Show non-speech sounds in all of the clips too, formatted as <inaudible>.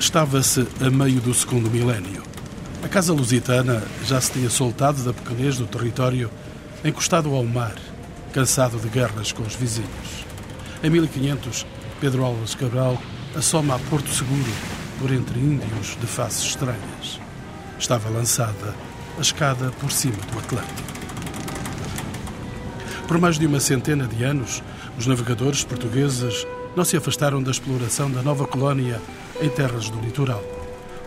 Estava-se a meio do segundo milénio. A Casa Lusitana já se tinha soltado da pequenez do território, encostado ao mar, cansado de guerras com os vizinhos. Em 1500, Pedro Alves Cabral assoma a Porto Seguro por entre índios de faces estranhas. Estava lançada a escada por cima do Atlântico. Por mais de uma centena de anos, os navegadores portugueses não se afastaram da exploração da nova colónia em terras do litoral.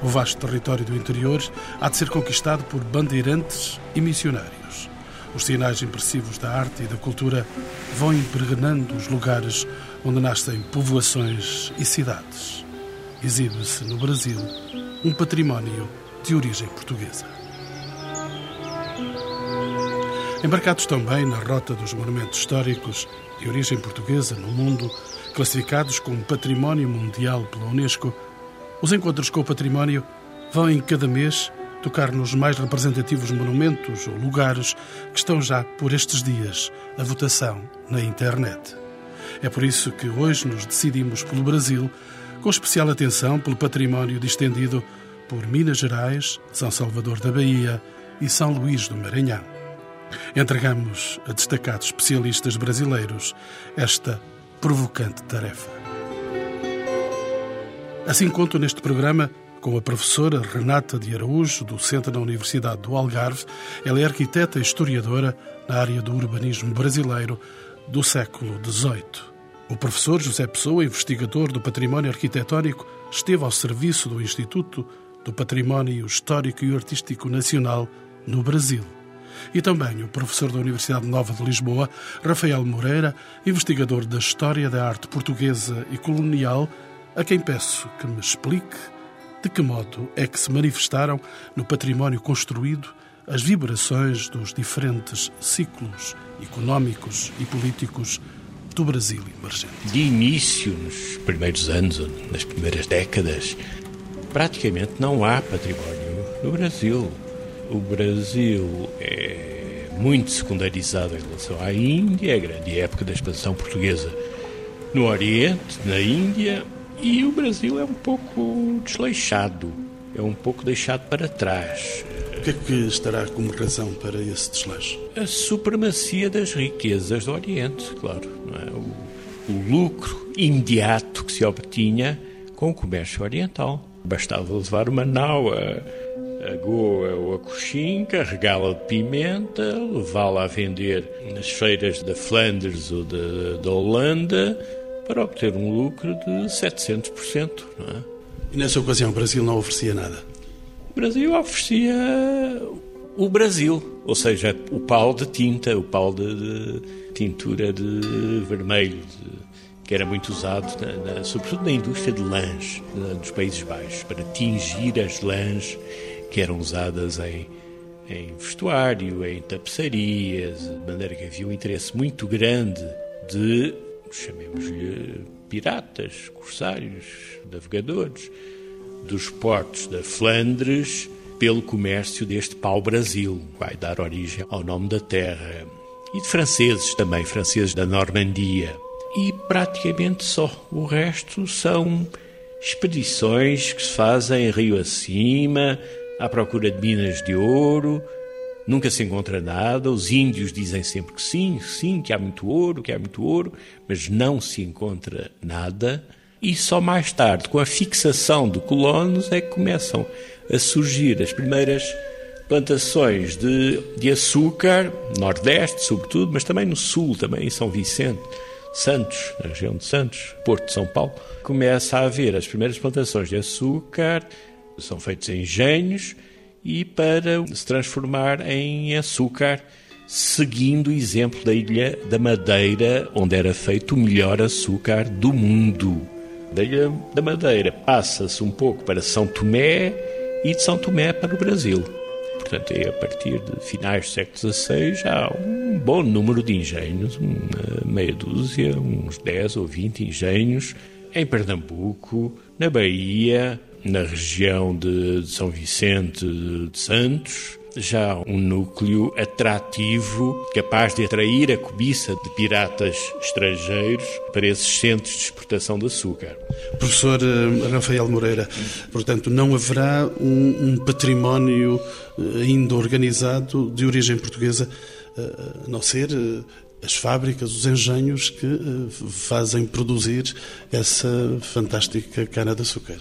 O vasto território do interior há de ser conquistado por bandeirantes e missionários. Os sinais impressivos da arte e da cultura vão impregnando os lugares onde nascem povoações e cidades. Exibe-se no Brasil um património de origem portuguesa. Embarcados também na rota dos monumentos históricos de origem portuguesa no mundo, classificados como Património Mundial pela Unesco, os encontros com o património vão em cada mês tocar nos mais representativos monumentos ou lugares que estão já por estes dias a votação na internet. É por isso que hoje nos decidimos pelo Brasil, com especial atenção pelo património distendido por Minas Gerais, São Salvador da Bahia e São Luís do Maranhão. Entregamos a destacados especialistas brasileiros esta provocante tarefa. Assim conto neste programa com a professora Renata de Araújo, docente na Universidade do Algarve. Ela é arquiteta e historiadora na área do urbanismo brasileiro do século XVIII. O professor José Pessoa, investigador do património arquitetónico, esteve ao serviço do Instituto do Património Histórico e Artístico Nacional no Brasil e também o professor da Universidade Nova de Lisboa, Rafael Moreira, investigador da História da Arte Portuguesa e Colonial, a quem peço que me explique de que modo é que se manifestaram no património construído as vibrações dos diferentes ciclos económicos e políticos do Brasil emergente. De início, nos primeiros anos, nas primeiras décadas, praticamente não há património no Brasil o Brasil é muito secundarizado em relação à Índia, é a grande época da expansão portuguesa no Oriente, na Índia, e o Brasil é um pouco desleixado, é um pouco deixado para trás. O que é que estará como razão para esse desleixo? A supremacia das riquezas do Oriente, claro. É? O, o lucro imediato que se obtinha com o comércio oriental. Bastava levar uma nau a a goa ou a coxim, carregá-la de pimenta, levá-la a vender nas feiras da Flandres ou da, Holanda para obter um lucro de 700%. Não é? E nessa ocasião o Brasil não oferecia nada? O Brasil oferecia o Brasil, ou seja, o pau de tinta, o pau de, de tintura de vermelho, de, que era muito usado, na, na, sobretudo na indústria de lãs dos Países Baixos, para tingir as lãs que eram usadas em, em vestuário, em tapeçarias, de maneira que havia um interesse muito grande de, chamemos-lhe, piratas, corsários, navegadores, dos portos da Flandres pelo comércio deste pau-brasil, vai dar origem ao nome da terra. E de franceses também, franceses da Normandia. E praticamente só. O resto são expedições que se fazem rio acima, à procura de minas de ouro, nunca se encontra nada. Os índios dizem sempre que sim, sim, que há muito ouro, que há muito ouro, mas não se encontra nada. E só mais tarde, com a fixação de colonos, é que começam a surgir as primeiras plantações de, de açúcar, Nordeste sobretudo, mas também no Sul, também em São Vicente. Santos, na região de Santos, Porto de São Paulo, começa a haver as primeiras plantações de açúcar, são feitos engenhos e para se transformar em açúcar, seguindo o exemplo da Ilha da Madeira, onde era feito o melhor açúcar do mundo. Da Ilha da Madeira passa-se um pouco para São Tomé e de São Tomé para o Brasil. Portanto, é a partir de finais do século XVI já há um bom número de engenhos, uma meia dúzia, uns 10 ou 20 engenhos, em Pernambuco, na Bahia, na região de São Vicente de Santos, já um núcleo atrativo, capaz de atrair a cobiça de piratas estrangeiros para esses centros de exportação de açúcar. Professor eh, Rafael Moreira, portanto, não haverá um, um património eh, ainda organizado de origem portuguesa, eh, a não ser as fábricas, os engenhos que fazem produzir essa fantástica cana-de-açúcar.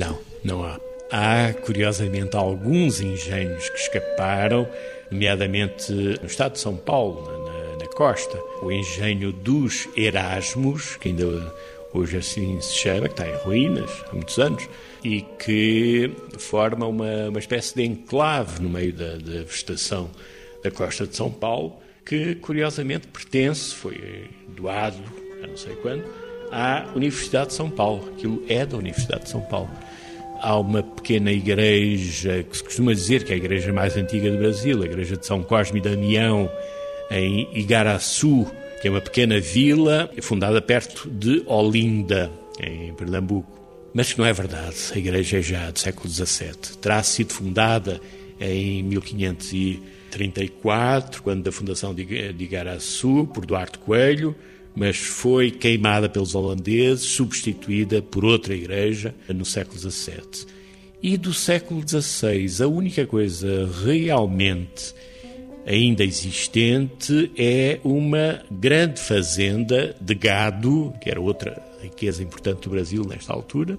Não, não há. Há, curiosamente, alguns engenhos que escaparam, nomeadamente no estado de São Paulo, na, na costa. O engenho dos Erasmos, que ainda hoje assim se chama, que está em ruínas há muitos anos, e que forma uma, uma espécie de enclave no meio da, da vegetação da costa de São Paulo, que curiosamente pertence, foi doado, não sei quando, à Universidade de São Paulo. Aquilo é da Universidade de São Paulo há uma pequena igreja que se costuma dizer que é a igreja mais antiga do Brasil, a igreja de São Cosme e Damião, em Igaraçu, que é uma pequena vila fundada perto de Olinda, em Pernambuco. Mas não é verdade, a igreja é já do século XVII. Terá sido fundada em 1534, quando da fundação de Igaraçu, por Duarte Coelho, mas foi queimada pelos holandeses, substituída por outra igreja no século XVII. E do século XVI, a única coisa realmente ainda existente é uma grande fazenda de gado, que era outra riqueza importante do Brasil nesta altura,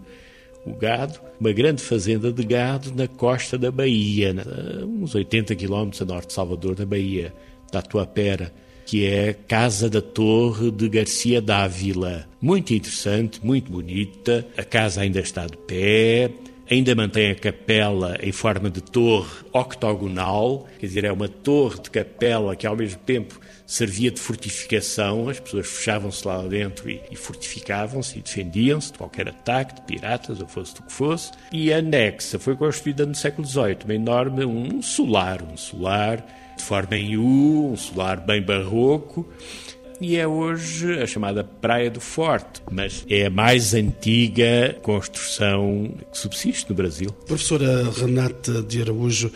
o gado, uma grande fazenda de gado na costa da Bahia, uns 80 quilómetros a norte de Salvador, da Bahia, da Tuapera que é Casa da Torre de Garcia Dávila. Muito interessante, muito bonita. A casa ainda está de pé, ainda mantém a capela em forma de torre octogonal, quer dizer, é uma torre de capela que ao mesmo tempo servia de fortificação, as pessoas fechavam-se lá dentro e, e fortificavam-se e defendiam-se de qualquer ataque de piratas, ou fosse do que fosse. E a anexa foi construída no século XVIII, uma enorme, um solar, um solar de forma em U, um solar bem barroco, e é hoje a chamada Praia do Forte, mas é a mais antiga construção que subsiste no Brasil. Professora Renata de Araújo,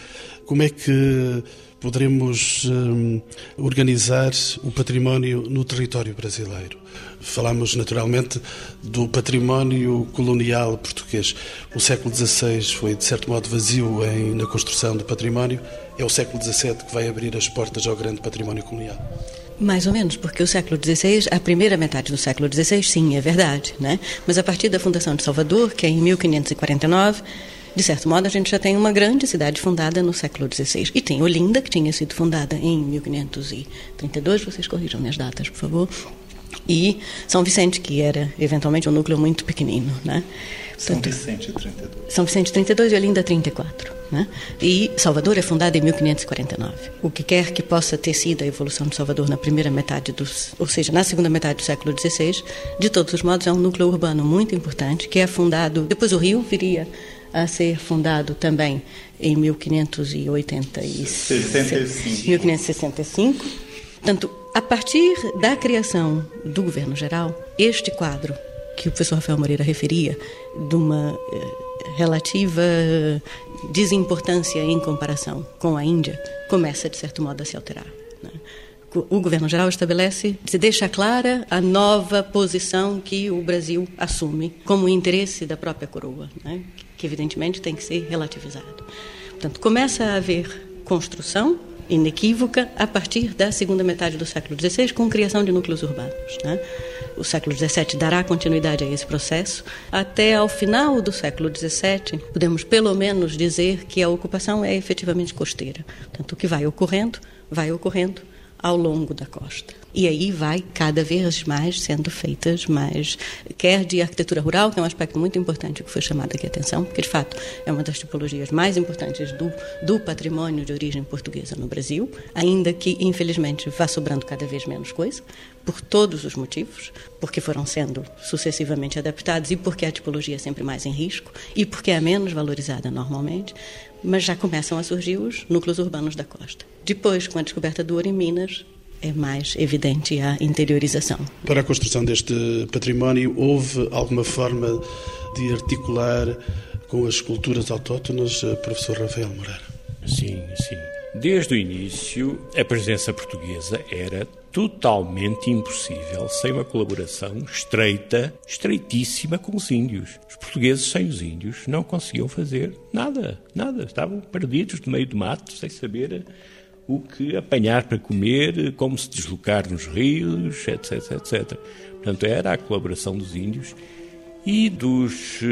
como é que poderemos hum, organizar o património no território brasileiro? Falamos naturalmente do património colonial português. O século XVI foi, de certo modo, vazio em, na construção do património. É o século XVII que vai abrir as portas ao grande património colonial. Mais ou menos, porque o século XVI, a primeira metade do século XVI, sim, é verdade, né? Mas a partir da fundação de Salvador, que é em 1549, de certo modo, a gente já tem uma grande cidade fundada no século XVI. E tem Olinda, que tinha sido fundada em 1532, vocês corrijam minhas datas, por favor. E São Vicente, que era eventualmente um núcleo muito pequenino. Né? São Vicente, 32. São Vicente, 32 e Olinda, 34. Né? E Salvador é fundada em 1549. O que quer que possa ter sido a evolução de Salvador na primeira metade dos, ou seja, na segunda metade do século XVI, de todos os modos é um núcleo urbano muito importante que é fundado. Depois o Rio viria a ser fundado também em 1585. 1565. Portanto, a partir da criação do governo geral, este quadro que o professor Rafael Moreira referia, de uma eh, relativa desimportância em comparação com a Índia, começa, de certo modo, a se alterar. Né? O governo geral estabelece, se deixa clara a nova posição que o Brasil assume como interesse da própria coroa, né? que evidentemente tem que ser relativizado. Portanto, começa a haver construção inequívoca a partir da segunda metade do século XVI, com criação de núcleos urbanos. Né? O século XVII dará continuidade a esse processo. Até ao final do século XVII, podemos pelo menos dizer que a ocupação é efetivamente costeira. Portanto, o que vai ocorrendo, vai ocorrendo ao longo da costa. E aí vai cada vez mais sendo feitas mais, quer de arquitetura rural, que é um aspecto muito importante que foi chamado aqui a atenção, porque de fato é uma das tipologias mais importantes do, do patrimônio de origem portuguesa no Brasil, ainda que infelizmente vá sobrando cada vez menos coisa, por todos os motivos, porque foram sendo sucessivamente adaptados e porque a tipologia é sempre mais em risco e porque é menos valorizada normalmente, mas já começam a surgir os núcleos urbanos da costa. Depois, com a descoberta do ouro em Minas, é mais evidente a interiorização. Para a construção deste património, houve alguma forma de articular com as culturas autóctonas, eh, professor Rafael Moreira? Sim, sim. Desde o início, a presença portuguesa era totalmente impossível sem uma colaboração estreita, estreitíssima com os índios. Os portugueses sem os índios não conseguiam fazer nada, nada. Estavam perdidos no meio do mato, sem saber o que apanhar para comer, como se deslocar nos rios, etc, etc. Portanto, era a colaboração dos índios e dos uh,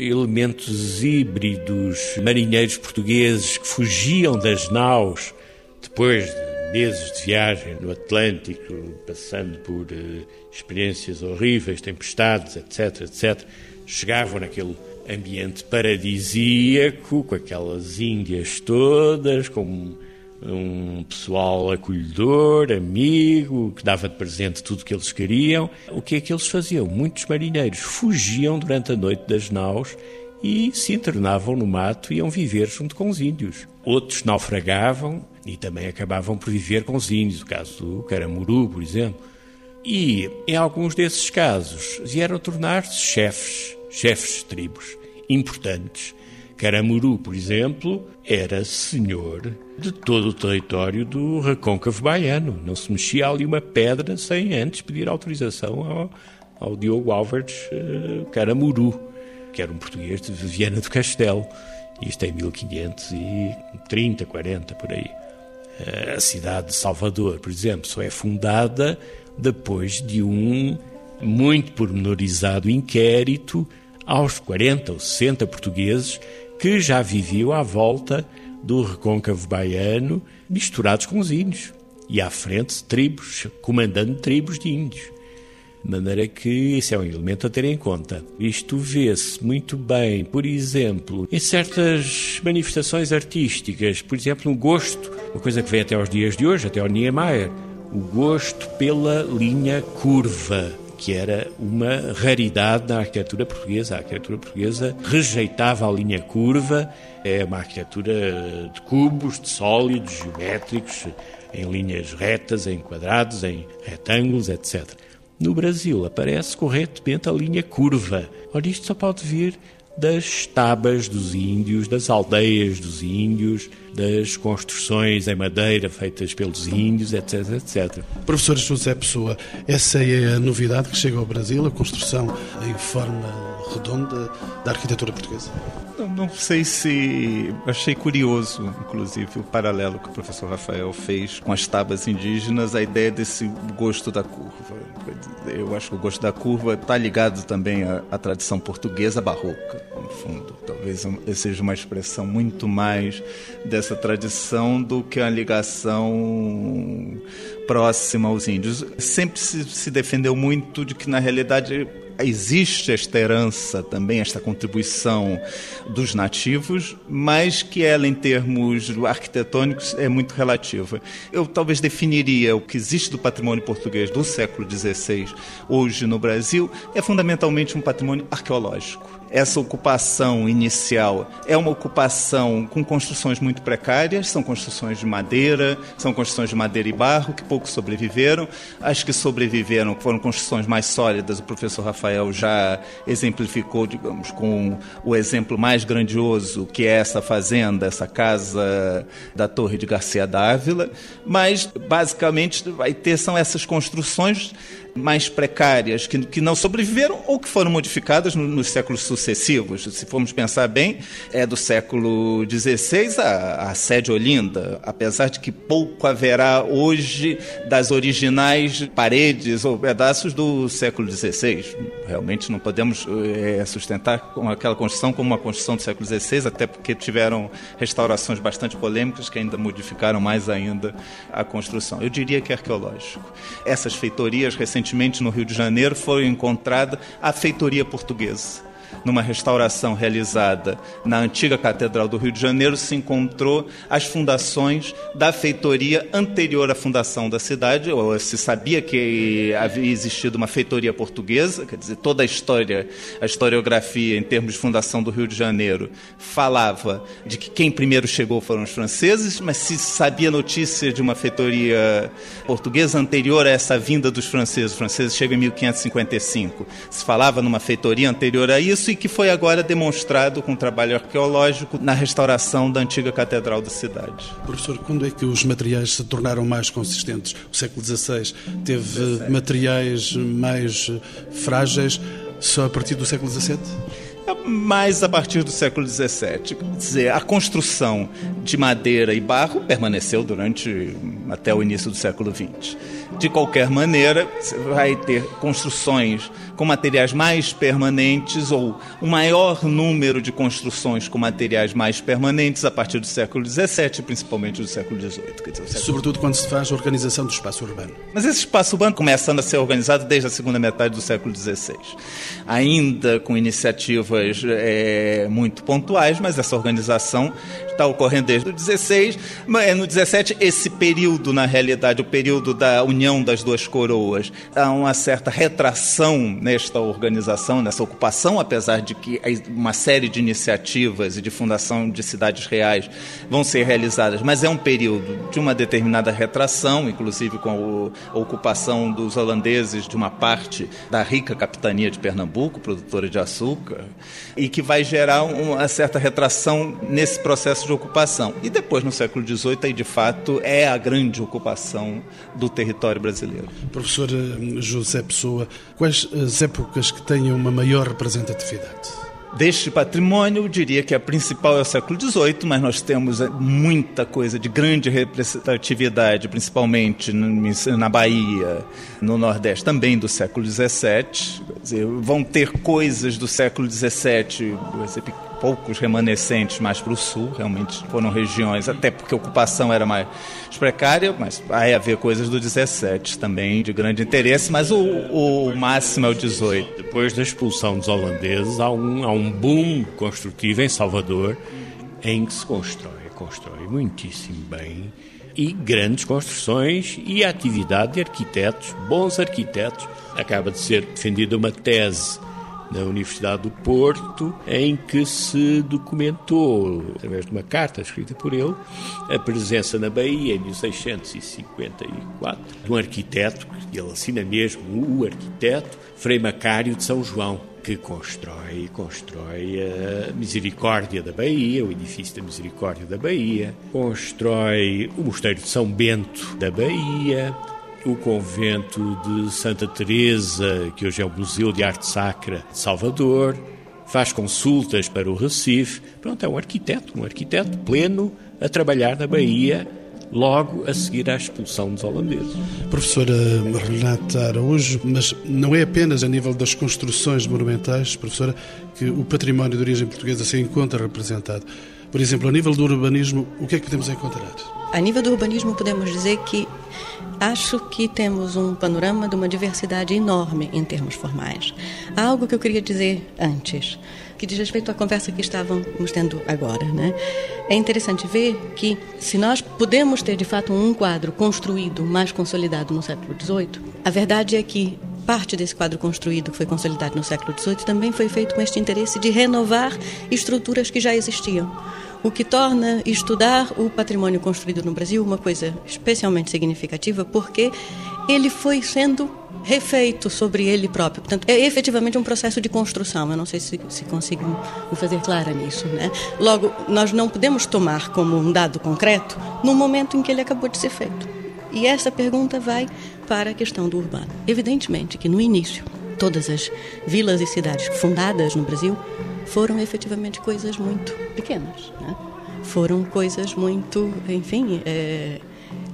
elementos híbridos marinheiros portugueses que fugiam das naus depois de meses de viagem no Atlântico, passando por uh, experiências horríveis, tempestades, etc, etc, chegavam naquele ambiente paradisíaco, com aquelas índias todas, com um pessoal acolhedor, amigo, que dava de presente tudo o que eles queriam. O que é que eles faziam? Muitos marinheiros fugiam durante a noite das naus e se internavam no mato e iam viver junto com os índios. Outros naufragavam e também acabavam por viver com os índios, o caso do Caramuru, por exemplo. E, em alguns desses casos, vieram tornar-se chefes, chefes de tribos importantes. Caramuru, por exemplo, era senhor de todo o território do recôncavo baiano. Não se mexia ali uma pedra sem antes pedir autorização ao, ao Diogo Álvares uh, Caramuru, que era um português de Viana do Castelo. Isto é em 1530, 40, por aí. A cidade de Salvador, por exemplo, só é fundada depois de um muito pormenorizado inquérito aos 40 ou 60 portugueses que já viviam à volta do recôncavo baiano, misturados com os índios. E à frente, tribos, comandando tribos de índios. De maneira que isso é um elemento a ter em conta. Isto vê-se muito bem, por exemplo, em certas manifestações artísticas, por exemplo, no gosto, uma coisa que vem até aos dias de hoje, até ao Niemeyer, o gosto pela linha curva, que era uma raridade na arquitetura portuguesa. A arquitetura portuguesa rejeitava a linha curva, é uma arquitetura de cubos, de sólidos, geométricos, em linhas retas, em quadrados, em retângulos, etc. No Brasil aparece corretamente a linha curva. Ora, isto só pode vir das tabas dos índios, das aldeias dos índios, das construções em madeira feitas pelos índios, etc, etc. Professor José Pessoa, essa é a novidade que chega ao Brasil, a construção em forma redonda da arquitetura portuguesa? Não, não, sei se. Achei curioso, inclusive, o paralelo que o professor Rafael fez com as tábuas indígenas, a ideia desse gosto da curva. Eu acho que o gosto da curva está ligado também à, à tradição portuguesa barroca, no fundo. Talvez seja uma expressão muito mais dessa tradição do que a ligação próxima aos índios. Sempre se, se defendeu muito de que, na realidade, existe esta herança também, esta contribuição dos nativos, mas que ela, em termos arquitetônicos, é muito relativa. Eu talvez definiria o que existe do patrimônio português do século XVI hoje no Brasil é fundamentalmente um patrimônio arqueológico essa ocupação inicial é uma ocupação com construções muito precárias, são construções de madeira, são construções de madeira e barro que pouco sobreviveram. As que sobreviveram foram construções mais sólidas, o professor Rafael já exemplificou, digamos, com o exemplo mais grandioso, que é essa fazenda, essa casa da Torre de Garcia Dávila, mas basicamente vai ter são essas construções mais precárias que, que não sobreviveram ou que foram modificadas no, nos séculos sucessivos. Se formos pensar bem, é do século XVI a, a sede Olinda, apesar de que pouco haverá hoje das originais paredes ou pedaços do século XVI. Realmente não podemos é, sustentar aquela construção como uma construção do século XVI, até porque tiveram restaurações bastante polêmicas que ainda modificaram mais ainda a construção. Eu diria que é arqueológico. Essas feitorias recentemente no Rio de Janeiro foi encontrada a feitoria portuguesa numa restauração realizada na antiga Catedral do Rio de Janeiro, se encontrou as fundações da feitoria anterior à fundação da cidade. Ou se sabia que havia existido uma feitoria portuguesa, quer dizer, toda a história, a historiografia em termos de fundação do Rio de Janeiro falava de que quem primeiro chegou foram os franceses, mas se sabia notícia de uma feitoria portuguesa anterior a essa vinda dos franceses, os franceses chegam em 1555, se falava numa feitoria anterior a isso e que foi agora demonstrado com o trabalho arqueológico na restauração da antiga Catedral da cidade. Professor, quando é que os materiais se tornaram mais consistentes? O século XVI teve materiais mais frágeis só a partir do século XVII? mais a partir do século XVII. Quer dizer, a construção de madeira e barro permaneceu durante até o início do século XX. De qualquer maneira, você vai ter construções com materiais mais permanentes ou um maior número de construções com materiais mais permanentes a partir do século XVII, principalmente do século XVIII. Século... Sobretudo quando se faz a organização do espaço urbano. Mas esse espaço urbano começando a ser organizado desde a segunda metade do século XVI. Ainda com iniciativas é, muito pontuais, mas essa organização está ocorrendo desde o 16, mas no 17 esse período na realidade o período da união das duas coroas há uma certa retração nesta organização, nessa ocupação, apesar de que uma série de iniciativas e de fundação de cidades reais vão ser realizadas, mas é um período de uma determinada retração, inclusive com a ocupação dos holandeses de uma parte da rica capitania de Pernambuco, produtora de açúcar, e que vai gerar uma certa retração nesse processo de ocupação. E depois, no século XVIII, aí de fato é a grande ocupação do território brasileiro. Professor eh, José Pessoa, quais as épocas que tenham uma maior representatividade? Deste patrimônio, eu diria que a principal é o século XVIII, mas nós temos eh, muita coisa de grande representatividade, principalmente na Bahia, no Nordeste, também do século XVII. Dizer, vão ter coisas do século XVII, poucos remanescentes mais para o sul, realmente foram regiões, até porque a ocupação era mais precária, mas vai haver coisas do 17 também de grande interesse, mas o, o máximo é o 18. Depois da expulsão dos holandeses, há um, há um boom construtivo em Salvador em que se constrói, constrói muitíssimo bem e grandes construções e atividade de arquitetos, bons arquitetos. Acaba de ser defendida uma tese na Universidade do Porto, em que se documentou, através de uma carta escrita por ele, a presença na Bahia, em 1654, de um arquiteto, que ele assina mesmo, o arquiteto, Frei Macário de São João, que constrói, constrói a Misericórdia da Bahia, o edifício da Misericórdia da Bahia, constrói o Mosteiro de São Bento da Bahia, o convento de Santa Teresa, que hoje é o Museu de Arte Sacra de Salvador, faz consultas para o Recife. Pronto, é um arquiteto, um arquiteto pleno a trabalhar na Bahia logo a seguir à expulsão dos holandeses. Professora Renata Araújo, mas não é apenas a nível das construções monumentais, professora, que o património de origem portuguesa se encontra representado. Por exemplo, a nível do urbanismo, o que é que podemos encontrar? A nível do urbanismo, podemos dizer que acho que temos um panorama de uma diversidade enorme em termos formais. Há algo que eu queria dizer antes, que diz respeito à conversa que estávamos tendo agora. Né? É interessante ver que, se nós podemos ter de fato um quadro construído mais consolidado no século XVIII, a verdade é que parte desse quadro construído que foi consolidado no século XVIII também foi feito com este interesse de renovar estruturas que já existiam o que torna estudar o patrimônio construído no Brasil uma coisa especialmente significativa, porque ele foi sendo refeito sobre ele próprio. Portanto, é efetivamente um processo de construção. Eu não sei se, se consigo me fazer clara nisso. Né? Logo, nós não podemos tomar como um dado concreto no momento em que ele acabou de ser feito. E essa pergunta vai para a questão do urbano. Evidentemente que no início, todas as vilas e cidades fundadas no Brasil foram efetivamente coisas muito pequenas. Né? Foram coisas muito, enfim, é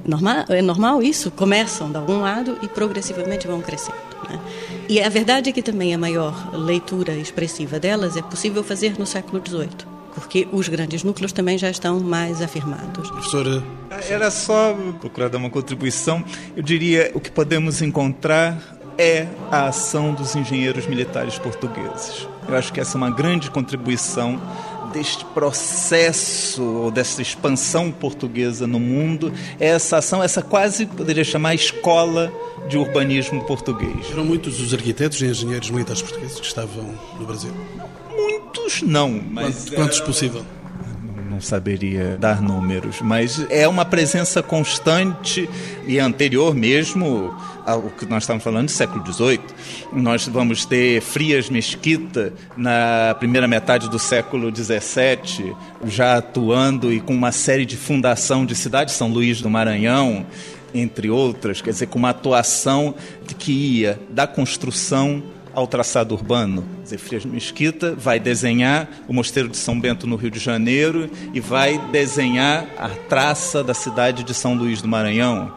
normal, é normal isso, começam de algum lado e progressivamente vão crescendo. Né? E a verdade é que também a maior leitura expressiva delas é possível fazer no século XVIII porque os grandes núcleos também já estão mais afirmados. Professora. Era só procurar dar uma contribuição. Eu diria o que podemos encontrar é a ação dos engenheiros militares portugueses. Eu acho que essa é uma grande contribuição deste processo, ou dessa expansão portuguesa no mundo, é essa ação, essa quase, poderia chamar, escola de urbanismo português. Eram muitos os arquitetos e engenheiros militares portugueses que estavam no Brasil? Muitos não, mas... Quantos, quantos possível? Saberia dar números, mas é uma presença constante e anterior mesmo ao que nós estamos falando do século XVIII. Nós vamos ter Frias Mesquita na primeira metade do século XVII, já atuando e com uma série de fundação de cidades, São Luís do Maranhão, entre outras, quer dizer, com uma atuação que ia da construção ao traçado urbano. Zé Frias Mesquita vai desenhar o Mosteiro de São Bento no Rio de Janeiro e vai desenhar a traça da cidade de São Luís do Maranhão.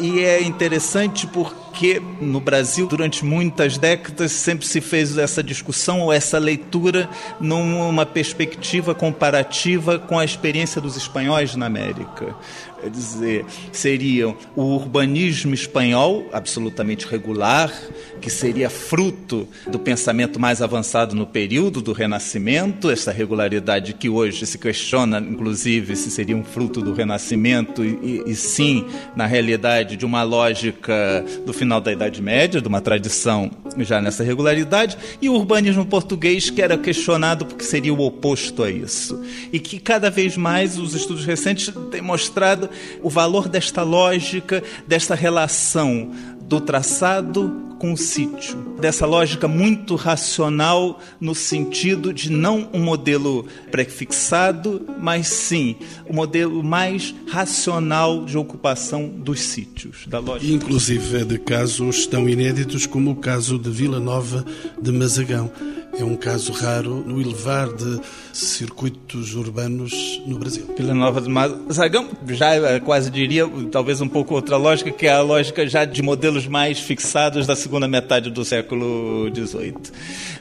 E é interessante porque no Brasil, durante muitas décadas, sempre se fez essa discussão ou essa leitura numa perspectiva comparativa com a experiência dos espanhóis na América. Quer dizer, seriam o urbanismo espanhol, absolutamente regular, que seria fruto do pensamento mais avançado no período do Renascimento, essa regularidade que hoje se questiona, inclusive, se seria um fruto do Renascimento e, e sim, na realidade, de uma lógica do final da Idade Média, de uma tradição já nessa regularidade, e o urbanismo português, que era questionado porque seria o oposto a isso. E que cada vez mais os estudos recentes têm mostrado o valor desta lógica, desta relação do traçado com o sítio. Dessa lógica muito racional, no sentido de não um modelo prefixado, mas sim o um modelo mais racional de ocupação dos sítios. Da lógica. Inclusive de casos tão inéditos como o caso de Vila Nova de Mazagão é um caso raro no elevar de circuitos urbanos no Brasil. Vila Nova de Mazagão já eh, quase diria, talvez um pouco outra lógica, que é a lógica já de modelos mais fixados da segunda metade do século XVIII.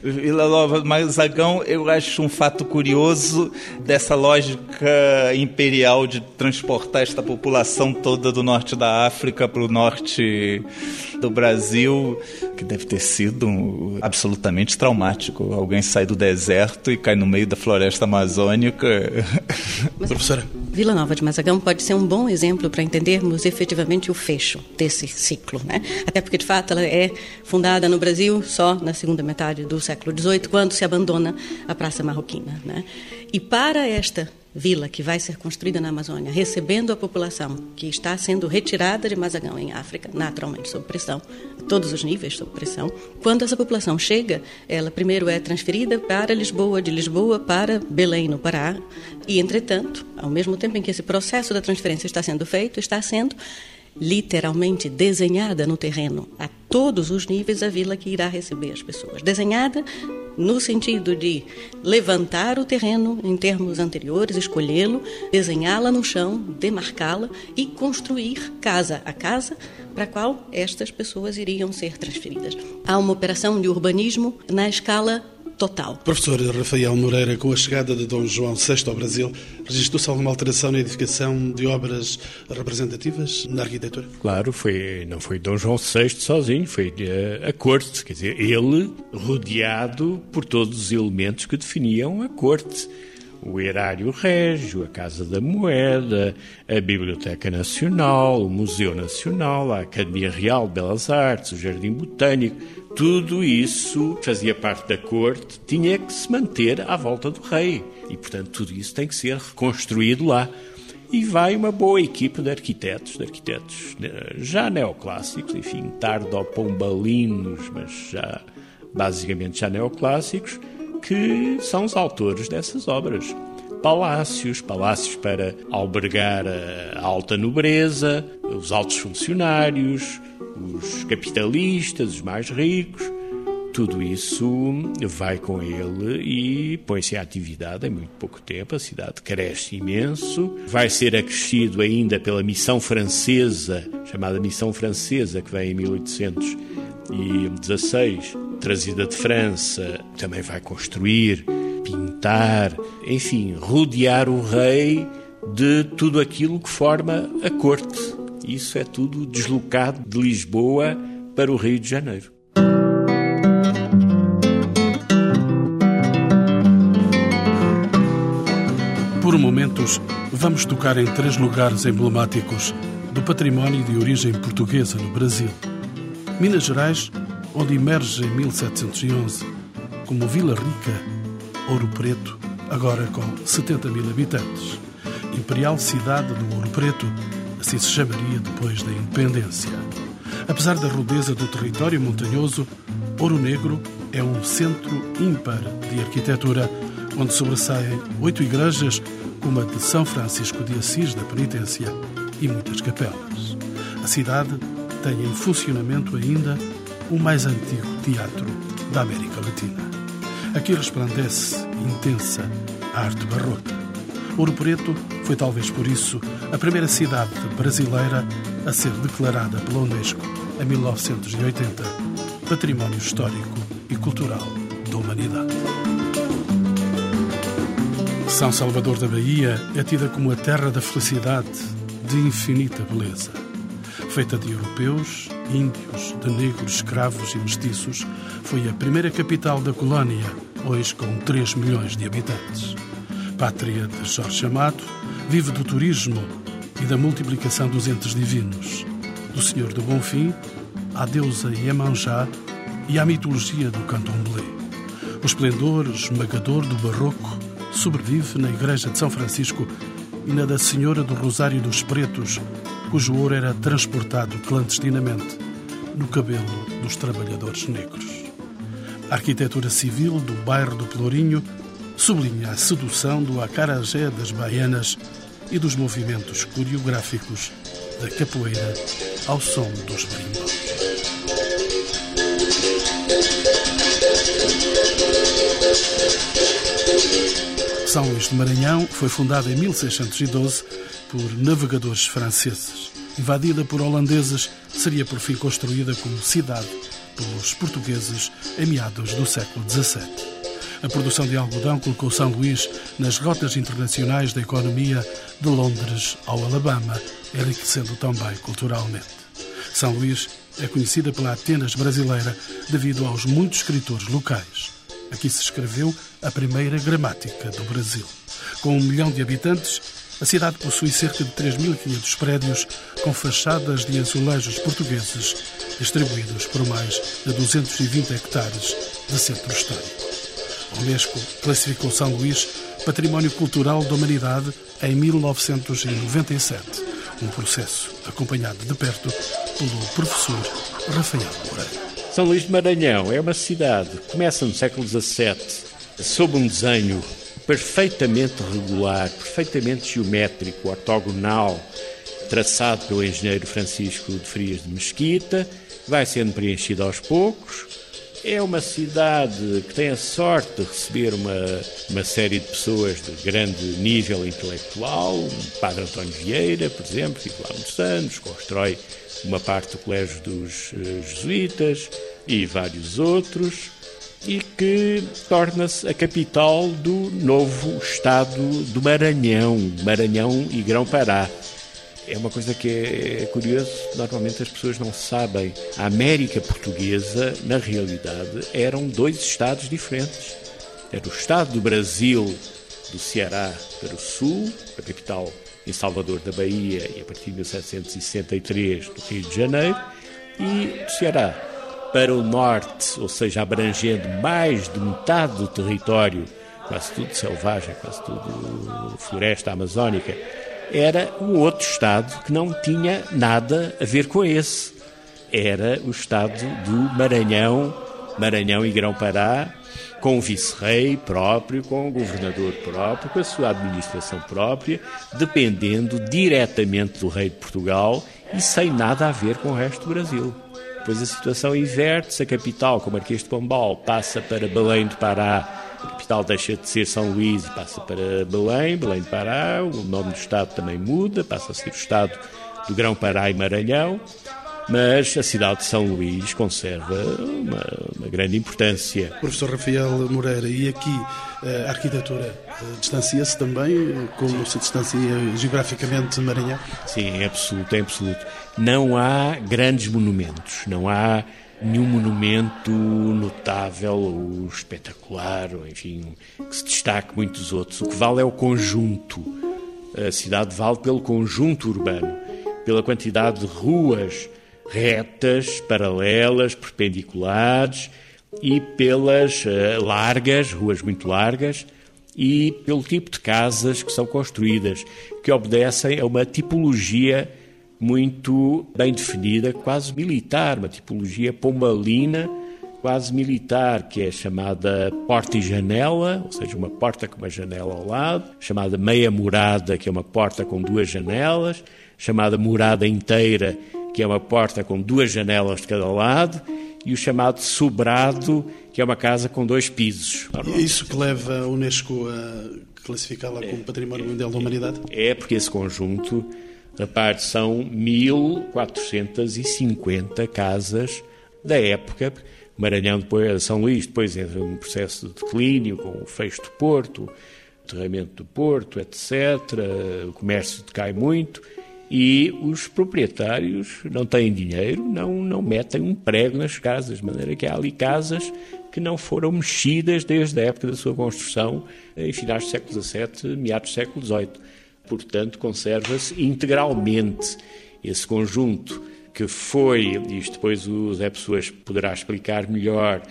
Vila Nova de Mazagão, eu acho um fato curioso dessa lógica imperial de transportar esta população toda do norte da África para o norte do Brasil, que deve ter sido absolutamente traumático. Alguém sai do deserto e cai no meio da floresta amazônica. <laughs> Mas, Professora. Vila Nova de Mazagão pode ser um bom exemplo para entendermos efetivamente o fecho desse ciclo, né? Até porque, de fato, ela é fundada no Brasil só na segunda metade do século XVIII, quando se abandona a Praça Marroquina, né? E para esta vila que vai ser construída na Amazônia, recebendo a população que está sendo retirada de Mazagão em África, naturalmente sob pressão, todos os níveis sob pressão. Quando essa população chega, ela primeiro é transferida para Lisboa, de Lisboa para Belém, no Pará, e entretanto, ao mesmo tempo em que esse processo da transferência está sendo feito, está sendo literalmente desenhada no terreno, a todos os níveis, a vila que irá receber as pessoas. Desenhada no sentido de levantar o terreno em termos anteriores, escolhê-lo, desenhá-la no chão, demarcá-la e construir casa a casa para a qual estas pessoas iriam ser transferidas. Há uma operação de urbanismo na escala total. Professor Rafael Moreira, com a chegada de Dom João VI ao Brasil, registrou-se alguma alteração na edificação de obras representativas na arquitetura? Claro, foi, não foi Dom João VI sozinho, foi a, a corte, quer dizer, ele rodeado por todos os elementos que definiam a corte o Erário Régio, a Casa da Moeda, a Biblioteca Nacional, o Museu Nacional, a Academia Real de Belas Artes, o Jardim Botânico, tudo isso fazia parte da corte, tinha que se manter à volta do rei. E, portanto, tudo isso tem que ser reconstruído lá. E vai uma boa equipe de arquitetos, de arquitetos eh, já neoclássicos, enfim, tardo-pombalinos, mas já basicamente já neoclássicos, que são os autores dessas obras. Palácios, palácios para albergar a alta nobreza, os altos funcionários, os capitalistas, os mais ricos, tudo isso vai com ele e põe-se em atividade em muito pouco tempo. A cidade cresce imenso, vai ser acrescido ainda pela missão francesa, chamada Missão Francesa, que vem em 1816, trazida de França, também vai construir, pintar, enfim, rodear o rei de tudo aquilo que forma a corte isso é tudo deslocado de Lisboa para o Rio de Janeiro. Por momentos, vamos tocar em três lugares emblemáticos do património de origem portuguesa no Brasil. Minas Gerais, onde emerge em 1711 como Vila Rica, Ouro Preto, agora com 70 mil habitantes. Imperial Cidade do Ouro Preto, assim se chamaria depois da independência. Apesar da rudeza do território montanhoso, Ouro Negro é um centro ímpar de arquitetura, onde sobressaem oito igrejas, como a de São Francisco de Assis da Penitência e muitas capelas. A cidade tem em funcionamento ainda o mais antigo teatro da América Latina. Aqui resplandece intensa a arte barroca. Ouro Preto foi talvez por isso a primeira cidade brasileira a ser declarada pela Unesco em 1980 Património Histórico e Cultural da Humanidade. São Salvador da Bahia é tida como a terra da felicidade de infinita beleza. Feita de europeus, índios, de negros, escravos e mestiços, foi a primeira capital da colónia, hoje com 3 milhões de habitantes. Pátria de Jorge Amado, vive do turismo e da multiplicação dos entes divinos, do Senhor do Bonfim, à deusa Iemanjá e à mitologia do candomblé. O esplendor esmagador do barroco sobrevive na igreja de São Francisco e na da Senhora do Rosário dos Pretos, cujo ouro era transportado clandestinamente no cabelo dos trabalhadores negros. A arquitetura civil do bairro do Pelourinho sublinha a sedução do acarajé das baianas e dos movimentos coreográficos da capoeira ao som dos brimbos. São Luís de Maranhão foi fundada em 1612 por navegadores franceses. Invadida por holandeses, seria por fim construída como cidade pelos portugueses em meados do século XVII. A produção de algodão colocou São Luís nas rotas internacionais da economia de Londres ao Alabama, enriquecendo também culturalmente. São Luís é conhecida pela Atenas brasileira devido aos muitos escritores locais. Aqui se escreveu a primeira gramática do Brasil. Com um milhão de habitantes, a cidade possui cerca de 3.500 prédios com fachadas de azulejos portugueses distribuídos por mais de 220 hectares de centro histórico. A Unesco classificou São Luís Património Cultural da Humanidade em 1997, um processo acompanhado de perto pelo professor Rafael Moreira. São Luís de Maranhão é uma cidade que começa no século XVII sob um desenho perfeitamente regular, perfeitamente geométrico, ortogonal, traçado pelo engenheiro Francisco de Frias de Mesquita, vai sendo preenchido aos poucos. É uma cidade que tem a sorte de receber uma, uma série de pessoas de grande nível intelectual. O padre António Vieira, por exemplo, vive lá muitos anos, constrói uma parte do Colégio dos uh, Jesuítas e vários outros e que torna-se a capital do novo Estado do Maranhão, Maranhão e Grão-Pará. É uma coisa que é, é curioso, normalmente as pessoas não sabem. A América Portuguesa, na realidade, eram dois Estados diferentes. Era o Estado do Brasil, do Ceará para o sul, a capital em Salvador da Bahia e a partir de 1763 do Rio de Janeiro, e do Ceará para o norte, ou seja, abrangendo mais de metade do território, quase tudo selvagem, quase tudo floresta amazónica, era um outro Estado que não tinha nada a ver com esse. Era o Estado do Maranhão, Maranhão e Grão-Pará, com o vice-rei próprio, com o governador próprio, com a sua administração própria, dependendo diretamente do rei de Portugal e sem nada a ver com o resto do Brasil. Depois a situação inverte-se, a capital, como Marquês de Pombal, passa para Belém de Pará, a capital deixa de ser São Luís e passa para Belém, Belém de Pará, o nome do Estado também muda, passa a ser o Estado do Grão-Pará e Maranhão, mas a cidade de São Luís conserva uma, uma, grande importância. Professor Rafael Moreira, e aqui eh, a arquitetura eh, distancia-se também, como se distancia geograficamente de Maranhão? Sim, em absoluto, em absoluto não há grandes monumentos, não há nenhum monumento notável ou espetacular, ou enfim, que se destaque muitos outros. O que vale é o conjunto. A cidade vale pelo conjunto urbano, pela quantidade de ruas retas, paralelas, perpendiculares e pelas uh, largas, ruas muito largas, e pelo tipo de casas que são construídas, que obedecem a uma tipologia muito bem definida, quase militar, uma tipologia pombalina, quase militar, que é chamada porta e janela, ou seja, uma porta com uma janela ao lado, chamada meia morada, que é uma porta com duas janelas, chamada morada inteira, que é uma porta com duas janelas de cada lado, e o chamado sobrado, que é uma casa com dois pisos. É isso que leva a Unesco a classificá-la como Património Mundial da Humanidade? É, porque esse conjunto parte são 1450 casas da época. Maranhão, depois, São Luís, depois entra num processo de declínio com o fecho do Porto, o enterramento do Porto, etc. O comércio decai muito e os proprietários não têm dinheiro, não, não metem um prego nas casas, de maneira que há ali casas que não foram mexidas desde a época da sua construção, em finais do século XVII, meados do século XVIII. Portanto, conserva-se integralmente esse conjunto que foi, isto depois o Zé Pessoas poderá explicar melhor,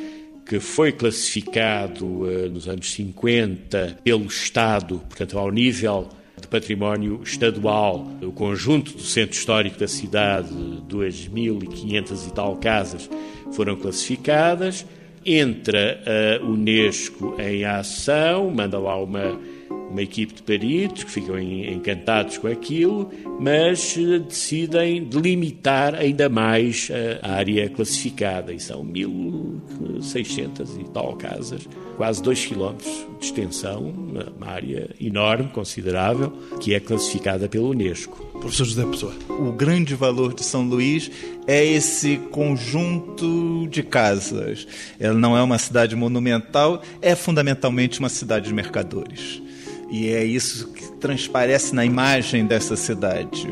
que foi classificado uh, nos anos 50 pelo Estado, portanto, ao nível de património estadual. O conjunto do centro histórico da cidade, 2.500 e tal casas, foram classificadas. Entra a Unesco em ação, manda lá uma uma equipe de peritos que ficam encantados com aquilo, mas eh, decidem delimitar ainda mais a área classificada. E são 1.600 e tal casas, quase 2 km de extensão, uma área enorme, considerável, que é classificada pela Unesco. Professor José Pessoa. O grande valor de São Luís é esse conjunto de casas. Ela não é uma cidade monumental, é fundamentalmente uma cidade de mercadores. E é isso que transparece na imagem dessa cidade.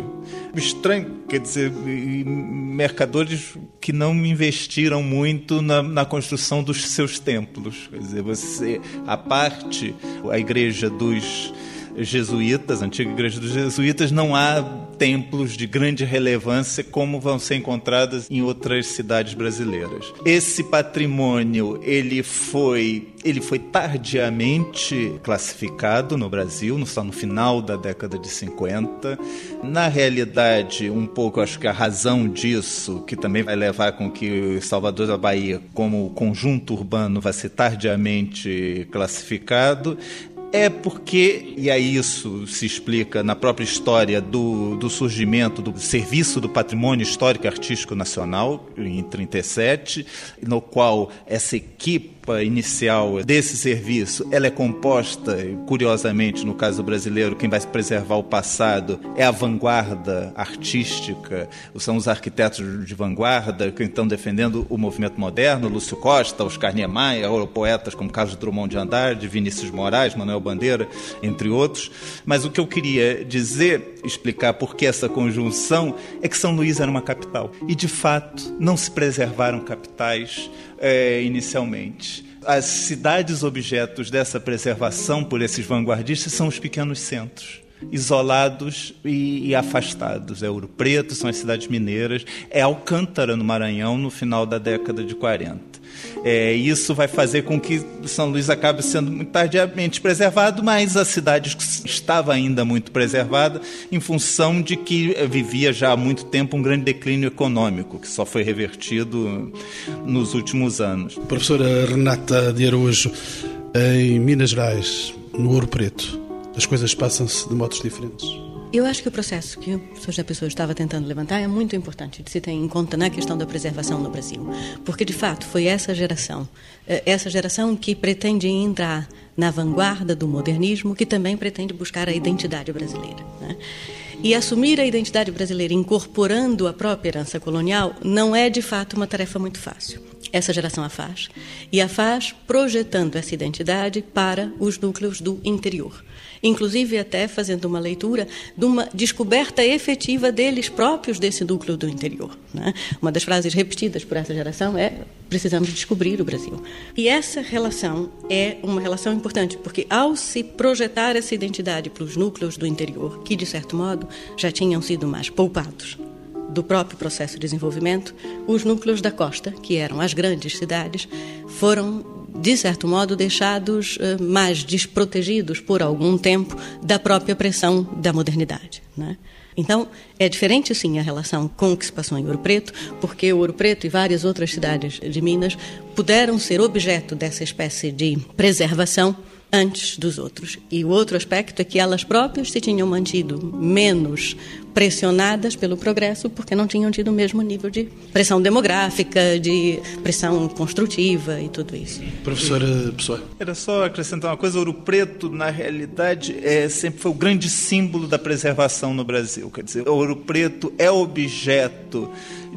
Estranho, quer dizer, mercadores que não investiram muito na, na construção dos seus templos. Quer dizer, você, a parte, a igreja dos jesuítas, antiga igreja dos jesuítas, não há templos de grande relevância como vão ser encontradas em outras cidades brasileiras. Esse patrimônio, ele foi, ele foi tardiamente classificado no Brasil, só no final da década de 50. Na realidade, um pouco acho que a razão disso, que também vai levar com que Salvador da Bahia, como conjunto urbano, vai ser tardiamente classificado, é porque, e aí isso se explica na própria história do, do surgimento do Serviço do Patrimônio Histórico e Artístico Nacional, em 37, no qual essa equipe inicial desse serviço, ela é composta, curiosamente, no caso brasileiro, quem vai preservar o passado é a vanguarda artística, são os arquitetos de vanguarda que estão defendendo o movimento moderno, Lúcio Costa, Oscar Niemeyer, poetas como Carlos Drummond de Andrade, Vinícius Moraes, Manuel Bandeira, entre outros. Mas o que eu queria dizer, explicar por que essa conjunção, é que São Luís era uma capital. E, de fato, não se preservaram capitais é, inicialmente. As cidades objetos dessa preservação por esses vanguardistas são os pequenos centros isolados e, e, afastados. É Ouro Preto, são as cidades mineiras, é Alcântara, no Maranhão, no final da década de 40. É, isso vai fazer com que São Luís acabe sendo muito tardiamente preservado, mas a cidade estava ainda muito preservada em função de que vivia já há muito tempo um grande declínio econômico, que só foi revertido nos últimos anos. Professora Renata de Araújo, em Minas Gerais, no Ouro Preto, as coisas passam-se de modos diferentes? Eu acho que o processo que o professor José Pessoa estava tentando levantar é muito importante de se ter em conta na questão da preservação no Brasil. Porque, de fato, foi essa geração, eh, essa geração que pretende entrar na vanguarda do modernismo, que também pretende buscar a identidade brasileira. Né? E assumir a identidade brasileira incorporando a própria herança colonial não é, de fato, uma tarefa muito fácil. Essa geração a faz. E a faz projetando essa identidade para os núcleos do interior inclusive até fazendo uma leitura de uma descoberta efetiva deles próprios desse núcleo do interior. Né? Uma das frases repetidas por essa geração é: precisamos descobrir o Brasil. E essa relação é uma relação importante, porque ao se projetar essa identidade para os núcleos do interior, que de certo modo já tinham sido mais poupados do próprio processo de desenvolvimento, os núcleos da costa, que eram as grandes cidades, foram de certo modo, deixados uh, mais desprotegidos por algum tempo da própria pressão da modernidade. Né? Então, é diferente sim a relação com o que se passou em Ouro Preto, porque Ouro Preto e várias outras cidades de Minas puderam ser objeto dessa espécie de preservação antes dos outros. E o outro aspecto é que elas próprias se tinham mantido menos pressionadas pelo progresso porque não tinham tido o mesmo nível de pressão demográfica, de pressão construtiva e tudo isso. Professora Pessoa. Era só acrescentar uma coisa, Ouro Preto, na realidade, é, sempre foi o grande símbolo da preservação no Brasil. Quer dizer, Ouro Preto é objeto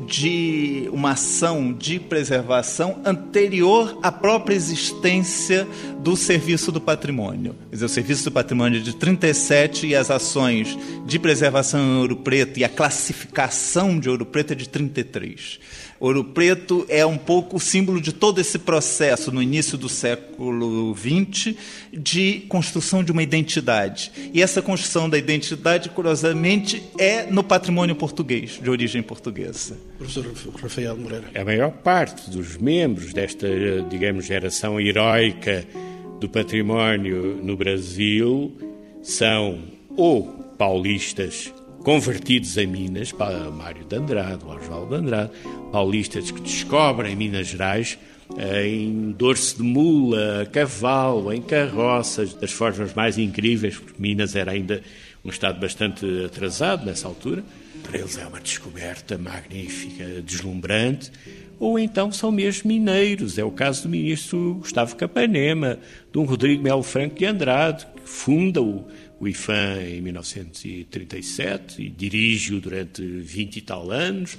de uma ação de preservação anterior à própria existência do Serviço do Patrimônio. Quer dizer, o Serviço do Patrimônio de 37 e as ações de preservação em Ouro Preto e a classificação de Ouro Preto é de 33. Ouro Preto é um pouco o símbolo de todo esse processo no início do século XX de construção de uma identidade. E essa construção da identidade, curiosamente, é no patrimônio português, de origem portuguesa. Professor Rafael Moreira. A maior parte dos membros desta, digamos, geração heroica do património no Brasil são ou paulistas convertidos em Minas, Mário de Andrade, Oswaldo de Andrade, paulistas que descobrem Minas Gerais eh, em dorso de mula, cavalo, em carroças, das formas mais incríveis, porque Minas era ainda um estado bastante atrasado nessa altura. Para eles é uma descoberta magnífica, deslumbrante. Ou então são mesmo mineiros. É o caso do ministro Gustavo Capanema, de um Rodrigo Melo Franco de Andrade, que funda o, o IFAM em 1937 e dirige-o durante 20 e tal anos.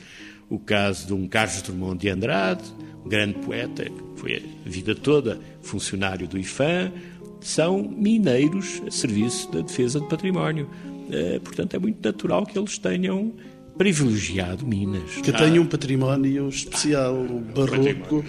O caso de um Carlos Drummond de Andrade, um grande poeta, que foi a vida toda funcionário do IFAM, são mineiros a serviço da defesa do património. Eh, portanto, é muito natural que eles tenham privilegiado Minas. Que ah, tem um património especial, o barroco,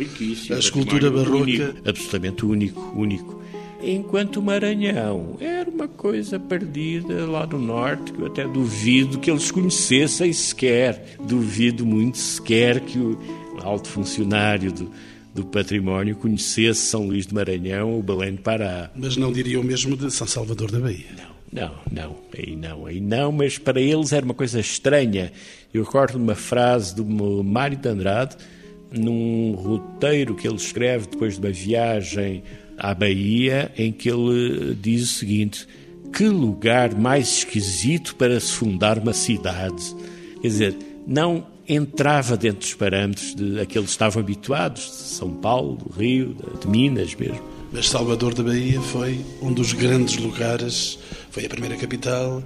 a escultura barroca. Único, absolutamente único, único. Enquanto o Maranhão era uma coisa perdida lá no norte, que eu até duvido que eles conhecessem sequer. Duvido muito sequer que o alto funcionário do, do património conhecesse São Luís de Maranhão ou Belém de Pará. Mas não diriam mesmo de São Salvador da Bahia. Não, não, não, aí não, aí não, mas para eles era uma coisa estranha. Eu recordo uma frase do Mário de Andrade, num roteiro que ele escreve depois de uma viagem à Bahia, em que ele diz o seguinte: que lugar mais esquisito para se fundar uma cidade. Quer dizer, não entrava dentro dos parâmetros de aqueles que estavam habituados, de São Paulo, do Rio, de Minas mesmo. Mas Salvador da Bahia foi um dos grandes lugares, foi a primeira capital,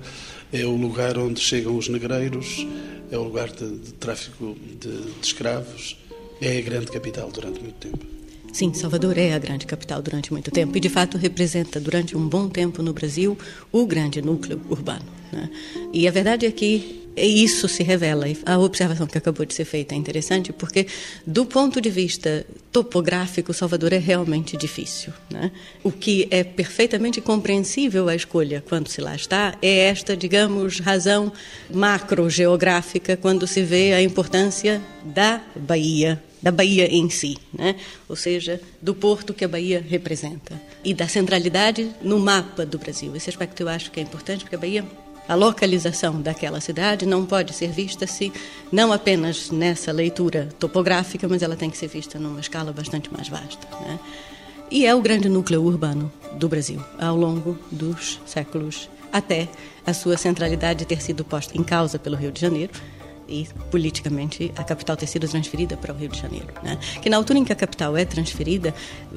é o lugar onde chegam os negreiros, é o lugar de, de tráfico de, de escravos, é a grande capital durante muito tempo. Sim, Salvador é a grande capital durante muito tempo e, de fato, representa durante um bom tempo no Brasil o grande núcleo urbano. Né? E a verdade é que isso se revela. A observação que acabou de ser feita é interessante porque, do ponto de vista topográfico, Salvador é realmente difícil. Né? O que é perfeitamente compreensível a escolha quando se lá está é esta, digamos, razão macro-geográfica quando se vê a importância da Bahia da Bahia em si, né? ou seja, do porto que a Bahia representa e da centralidade no mapa do Brasil. Esse aspecto eu acho que é importante porque a Bahia a localização daquela cidade não pode ser vista se não apenas nessa leitura topográfica, mas ela tem que ser vista numa escala bastante mais vasta. Né? E é o grande núcleo urbano do Brasil ao longo dos séculos, até a sua centralidade ter sido posta em causa pelo Rio de Janeiro e politicamente a capital ter sido transferida para o Rio de Janeiro. Né? Que na altura em que a capital é transferida,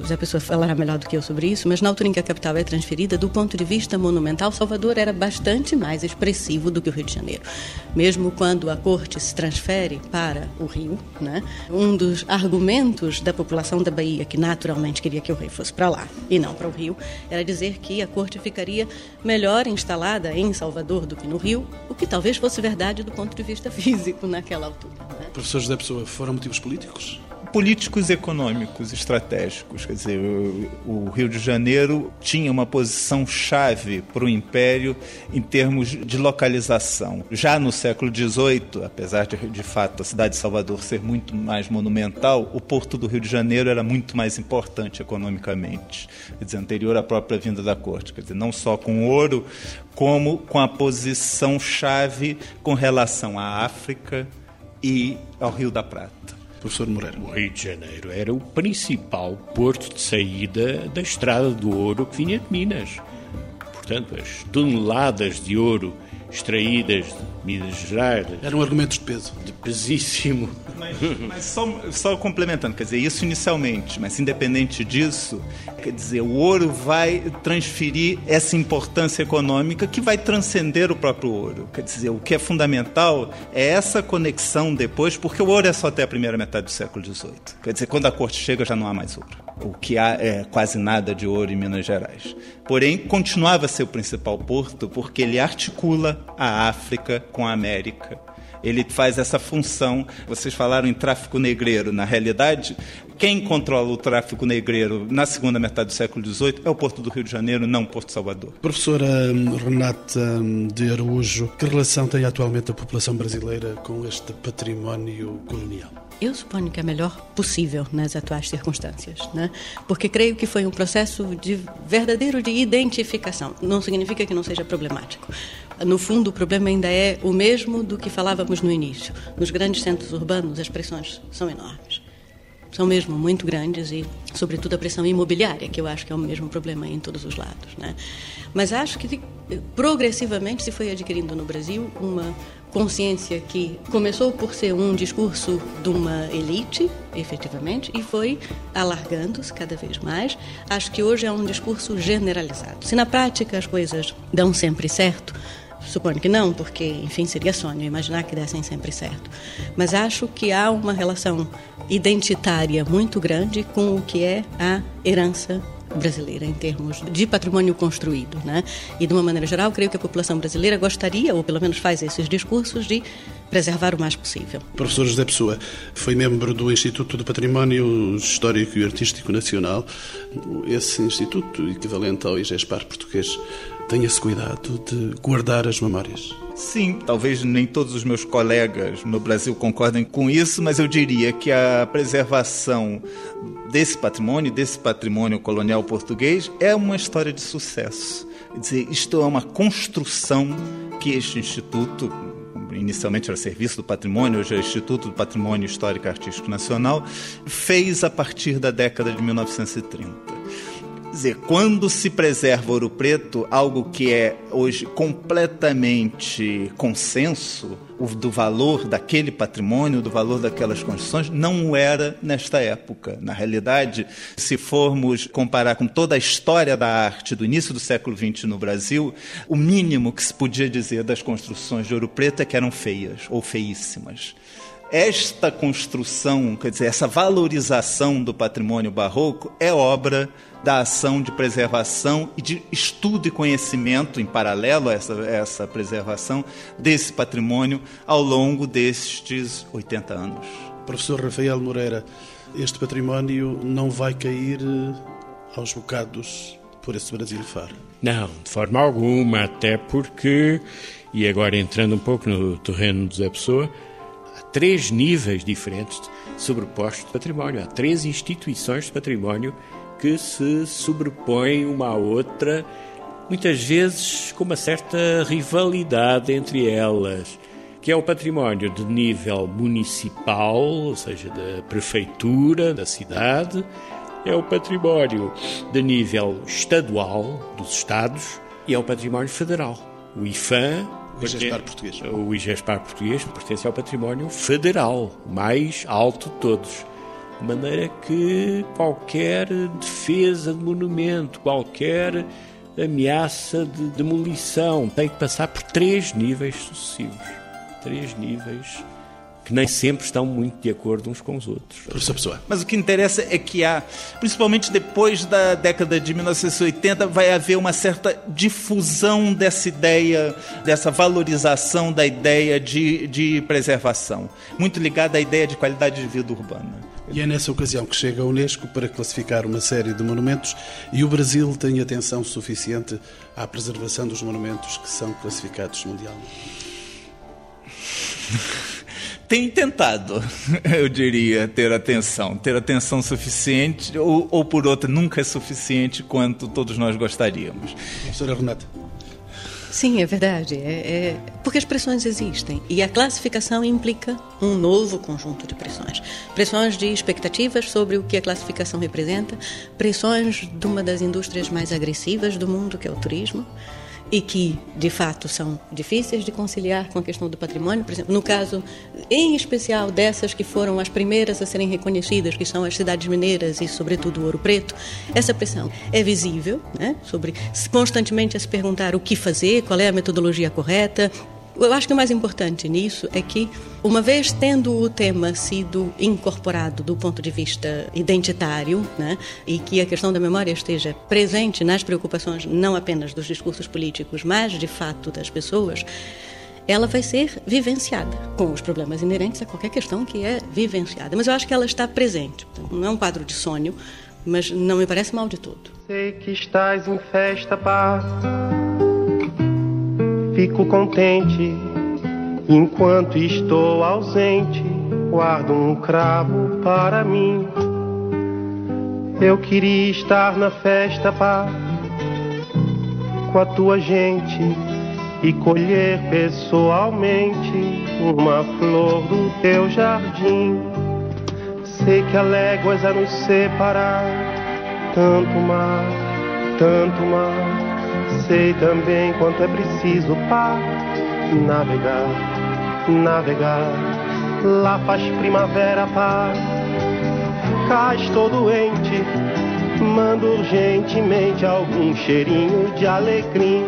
a pessoa falará melhor do que eu sobre isso, mas na altura em que a capital é transferida, do ponto de vista monumental, Salvador era bastante mais expressivo do que o Rio de Janeiro. Mesmo quando a corte se transfere para o Rio, né? um dos argumentos da população da Bahia, que naturalmente queria que o rei fosse para lá e não para o Rio, era dizer que a corte ficaria melhor instalada em Salvador do que no Rio, o que talvez fosse verdade do ponto de vista físico físico naquela altura. Né? Professor José Pessoa, foram motivos políticos? Políticos econômicos estratégicos. Quer dizer, o, Rio de Janeiro tinha uma posição chave para o Império em termos de localização. Já no século XVIII, apesar de, de fato, a cidade de Salvador ser muito mais monumental, o porto do Rio de Janeiro era muito mais importante economicamente, quer dizer, anterior à própria vinda da corte. Quer dizer, não só com ouro, como com a posição chave com relação à África e ao Rio da Prata. Professor Moreira. O Rio de Janeiro era o principal porto de saída da estrada do ouro que vinha de Minas. Portanto, as toneladas de ouro extraídas de Minas Gerais. Eram argumentos de peso. De pesíssimo. Mas, só, só, complementando, quer dizer, isso inicialmente, mas independente disso, quer dizer, o ouro vai transferir essa importância econômica que vai transcender o próprio ouro. Quer dizer, o que é fundamental é essa conexão depois, porque o ouro é só até a primeira metade do século XVIII. Quer dizer, quando a corte chega já não há mais ouro. O que há é quase nada de ouro em Minas Gerais. Porém, continuava a ser o principal porto porque ele articula a África com a América ele faz essa função. Vocês falaram em tráfico negreiro. Na realidade, quem controla o tráfico negreiro na segunda metade do século XVIII é o Porto do Rio de Janeiro, não o Porto de Salvador. Professora hum, Renata hum, de Araújo, que relação tem atualmente a população brasileira com este património colonial? Eu suponho que é melhor possível nas atuais circunstâncias, né? porque creio que foi um processo de verdadeiro de identificação. Não significa que não seja problemático. No fundo, o problema ainda é o mesmo do que falávamos no início. Nos grandes centros urbanos, as pressões são enormes. São mesmo muito grandes e, sobretudo, a pressão imobiliária, que eu acho que é o mesmo problema em todos os lados. Né? Mas acho que progressivamente se foi adquirindo no Brasil uma consciência que começou por ser um discurso de uma elite, efetivamente, e foi alargando-se cada vez mais. Acho que hoje é um discurso generalizado. Se na prática as coisas dão sempre certo, Suponho que não, porque, enfim, seria sonho imaginar que dessem sempre certo. Mas acho que há uma relação identitária muito grande com o que é a herança brasileira em termos de patrimônio construído, né? E de uma maneira geral, creio que a população brasileira gostaria, ou pelo menos faz esses discursos de preservar o mais possível. Professor José Pessoa foi membro do Instituto do Património Histórico e Artístico Nacional. Esse instituto, equivalente ao IGESPAR português, tem esse cuidado de guardar as memórias. Sim, talvez nem todos os meus colegas no Brasil concordem com isso, mas eu diria que a preservação desse patrimônio, desse patrimônio colonial português, é uma história de sucesso. Quer dizer, isto é uma construção que este instituto, inicialmente era Serviço do Patrimônio, hoje é Instituto do Patrimônio Histórico e Artístico Nacional, fez a partir da década de 1930 dizer, quando se preserva Ouro Preto, algo que é hoje completamente consenso do valor daquele patrimônio, do valor daquelas construções, não era nesta época. Na realidade, se formos comparar com toda a história da arte do início do século XX no Brasil, o mínimo que se podia dizer das construções de Ouro Preto é que eram feias ou feíssimas esta construção, quer dizer, essa valorização do patrimônio barroco é obra da ação de preservação e de estudo e conhecimento em paralelo a essa, essa preservação desse patrimônio ao longo destes 80 anos. Professor Rafael Moreira, este património não vai cair eh, aos bocados por esse Brasil faro? Não, de forma alguma, até porque, e agora entrando um pouco no terreno de Zé Pessoa, três níveis diferentes sobrepostos de património, há três instituições de património que se sobrepõem uma à outra, muitas vezes com uma certa rivalidade entre elas, que é o património de nível municipal, ou seja, da prefeitura, da cidade, é o património de nível estadual, dos estados, e é o património federal. O IFAM o IGESPAR português. O IGESPAR português pertence ao património federal, mais alto de todos. De maneira que qualquer defesa de monumento, qualquer ameaça de demolição tem que passar por três níveis sucessivos. Três níveis que nem sempre estão muito de acordo uns com os outros. Professor Pessoa. Mas o que interessa é que há, principalmente depois da década de 1980, vai haver uma certa difusão dessa ideia, dessa valorização da ideia de, de preservação, muito ligada à ideia de qualidade de vida urbana. E é nessa ocasião que chega a Unesco para classificar uma série de monumentos e o Brasil tem atenção suficiente à preservação dos monumentos que são classificados mundialmente. <laughs> tem tentado, <laughs> eu diria, ter atenção, ter atenção suficiente, ou, ou por outra, nunca é suficiente quanto todos nós gostaríamos. Professora Renata. Sim, é verdade. É, é, porque as pressões existem e a classificação implica um novo conjunto de pressões. Pressões de expectativas sobre o que a classificação representa, pressões de uma das indústrias mais agressivas do mundo, que é o turismo e que, de fato, são difíceis de conciliar com a questão do patrimônio. Por exemplo, no caso, em especial, dessas que foram as primeiras a serem reconhecidas, que são as cidades mineiras e, sobretudo, o Ouro Preto, essa pressão é visível, né? sobre constantemente a se perguntar o que fazer, qual é a metodologia correta, eu acho que o mais importante nisso é que, uma vez tendo o tema sido incorporado do ponto de vista identitário, né, e que a questão da memória esteja presente nas preocupações não apenas dos discursos políticos, mas de fato das pessoas, ela vai ser vivenciada, com os problemas inerentes a qualquer questão que é vivenciada. Mas eu acho que ela está presente. Não é um quadro de sonho, mas não me parece mal de todo. Sei que estás em festa, paz Fico contente enquanto estou ausente. Guardo um cravo para mim. Eu queria estar na festa, pá, com a tua gente e colher pessoalmente uma flor do teu jardim. Sei que há léguas a nos separar, tanto mar, tanto mar sei também quanto é preciso para navegar, navegar. Lá faz primavera, pá. Cá estou doente, mando urgentemente algum cheirinho de alecrim